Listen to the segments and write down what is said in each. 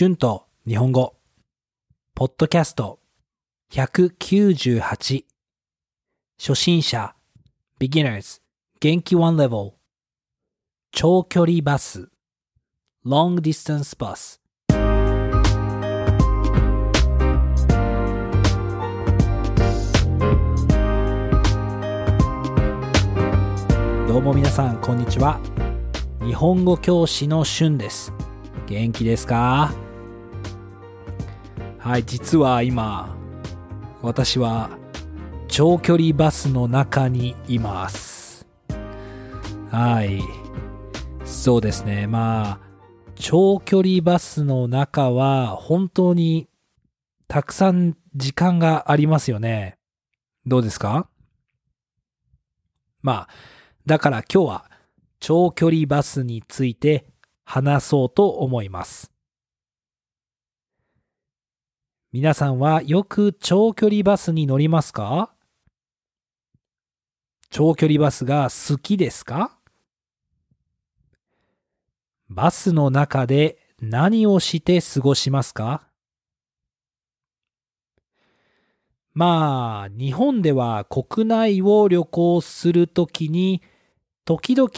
春と日本語、ポッドキャスト198初心者。beginners 元気 one level 長距離バス。long distance bus どうも皆さんこんにちは。日本語教師の春です。元気ですか？はい実は今私は長距離バスの中にいます。はい。そうですね。まあ長距離バスの中は本当にたくさん時間がありますよね。どうですか？まあだから今日は長距離バスについて話そうと思います。皆さんはよく長距離バスに乗りますか？長距離バスが好きですか？バスの中で何をして過ごしますか？まあ、日本では国内を旅行するときに時々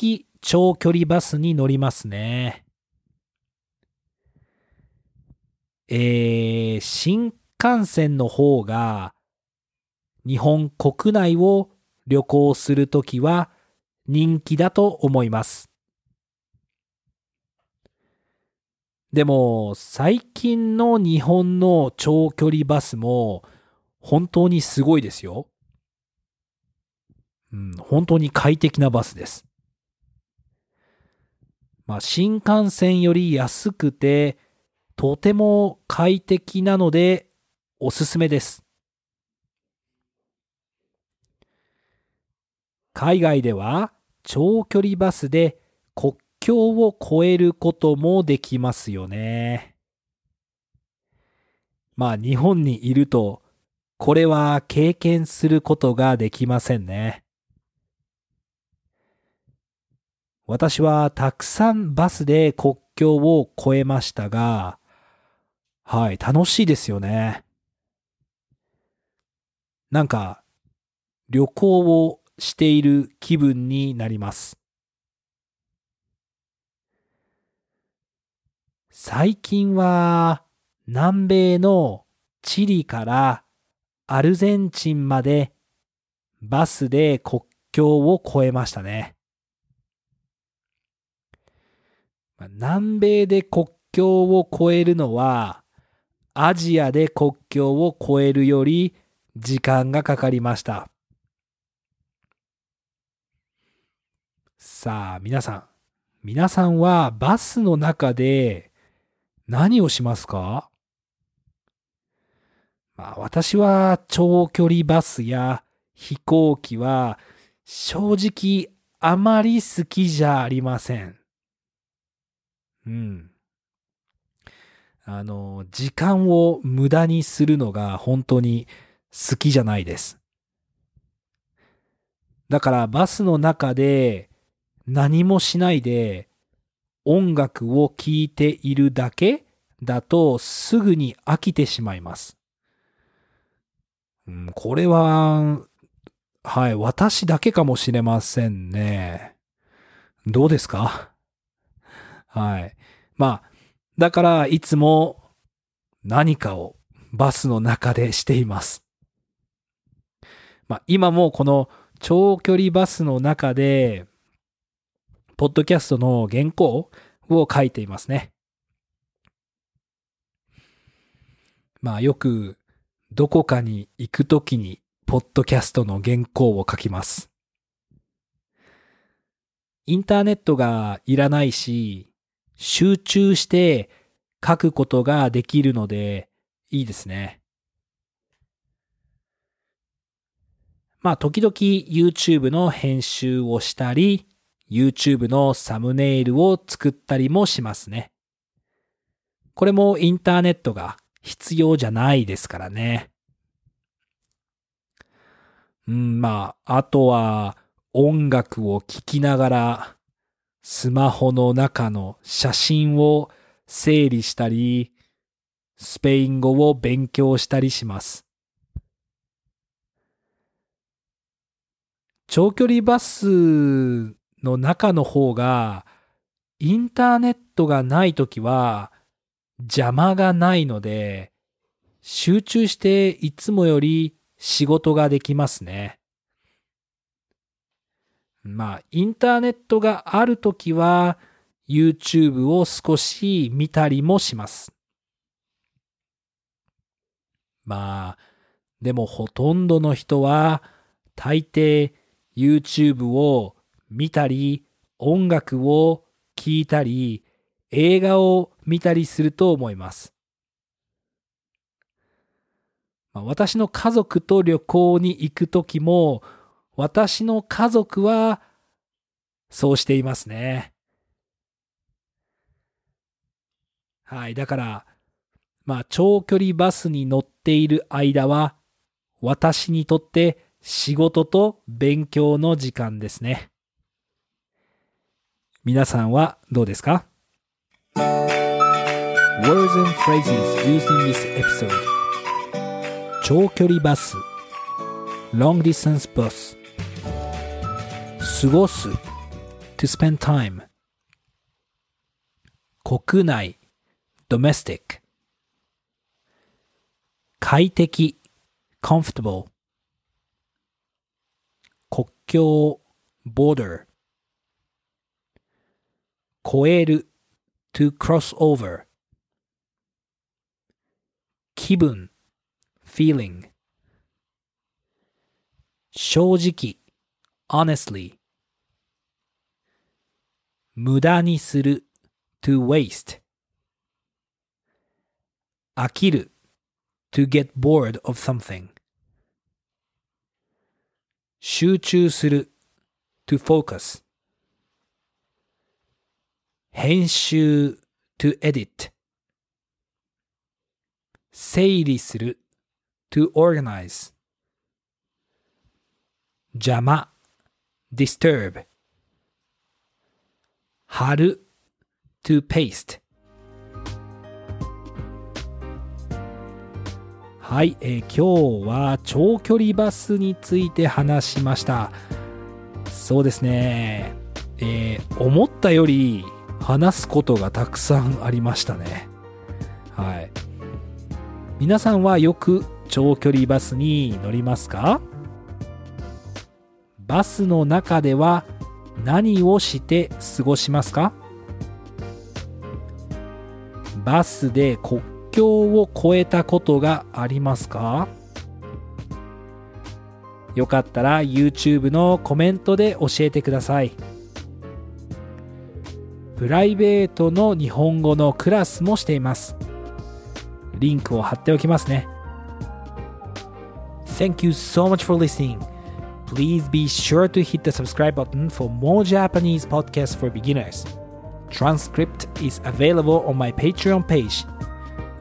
長距離バスに乗りますね。えー、新幹線の方が日本国内を旅行するときは人気だと思います。でも最近の日本の長距離バスも本当にすごいですよ。うん、本当に快適なバスです。まあ、新幹線より安くて、とても快適なのでおすすめです。海外では長距離バスで国境を越えることもできますよね。まあ日本にいるとこれは経験することができませんね。私はたくさんバスで国境を越えましたが、はい、楽しいですよね。なんか、旅行をしている気分になります。最近は南米のチリからアルゼンチンまでバスで国境を越えましたね。南米で国境を越えるのはアジアで国境を越えるより時間がかかりました。さあ皆さん、皆さんはバスの中で何をしますか？まあ、私は長距離バスや飛行機は正直あまり好きじゃありません。うん。あの、時間を無駄にするのが本当に好きじゃないです。だからバスの中で何もしないで音楽を聴いているだけだとすぐに飽きてしまいます。うん、これは、はい、私だけかもしれませんね。どうですか？はい。まあ、だからいつも何かをバスの中でしています。まあ、今もこの長距離バスの中で、ポッドキャストの原稿を書いていますね。まあよくどこかに行くときに、ポッドキャストの原稿を書きます。インターネットがいらないし、集中して書くことができるので、いいですね。まあ、時々 YouTube の編集をしたり、YouTube のサムネイルを作ったりもしますね。これもインターネットが必要じゃないですからね。うん、まあ、あとは音楽を聴きながらスマホの中の写真を整理したり、スペイン語を勉強したりします。長距離バスの中の方が、インターネットがないときは邪魔がないので、集中していつもより仕事ができますね。まあ、インターネットがあるときは、YouTube を少し見たりもします。まあ、でもほとんどの人は、大抵 YouTube を見たり、音楽を聴いたり、映画を見たりすると思います。まあ、私の家族と旅行に行くときも、私の家族はそうしていますね。はい。だから、まあ、長距離バスに乗っている間は、私にとって仕事と勉強の時間ですね。皆さんはどうですか ?Words and phrases used in this episode 長距離バス Long distance bus 過ごす to spend time 国内 domestic 快適 comfortable 国境 border 越える to cross over 気分 feeling 正直 honestly 無駄にする to waste 飽きる to get bored of something 集中する to focus 編集 to edit 整理する to organize 邪魔 disturb. 貼る。to paste はい、えー今日は長距離バスについて話しました。そうですね。えー思ったより話すことがたくさんありましたね。はい。皆さんはよく長距離バスに乗りますか？バスの中では何をして過ごしますか？バスで国境を越えたことがありますか？よかったら YouTube のコメントで教えてください。プライベートの日本語のクラスもしています。リンクを貼っておきますね。Thank you so much for listening. Please be sure to hit the subscribe button for more Japanese podcasts for beginners. Transcript is available on my Patreon page.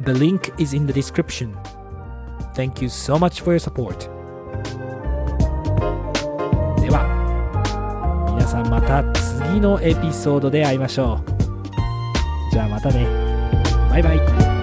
The link is in the description. Thank you so much for your support. では、皆さんまた次のエピソードで会いましょう。じゃあまたね。バイバイ。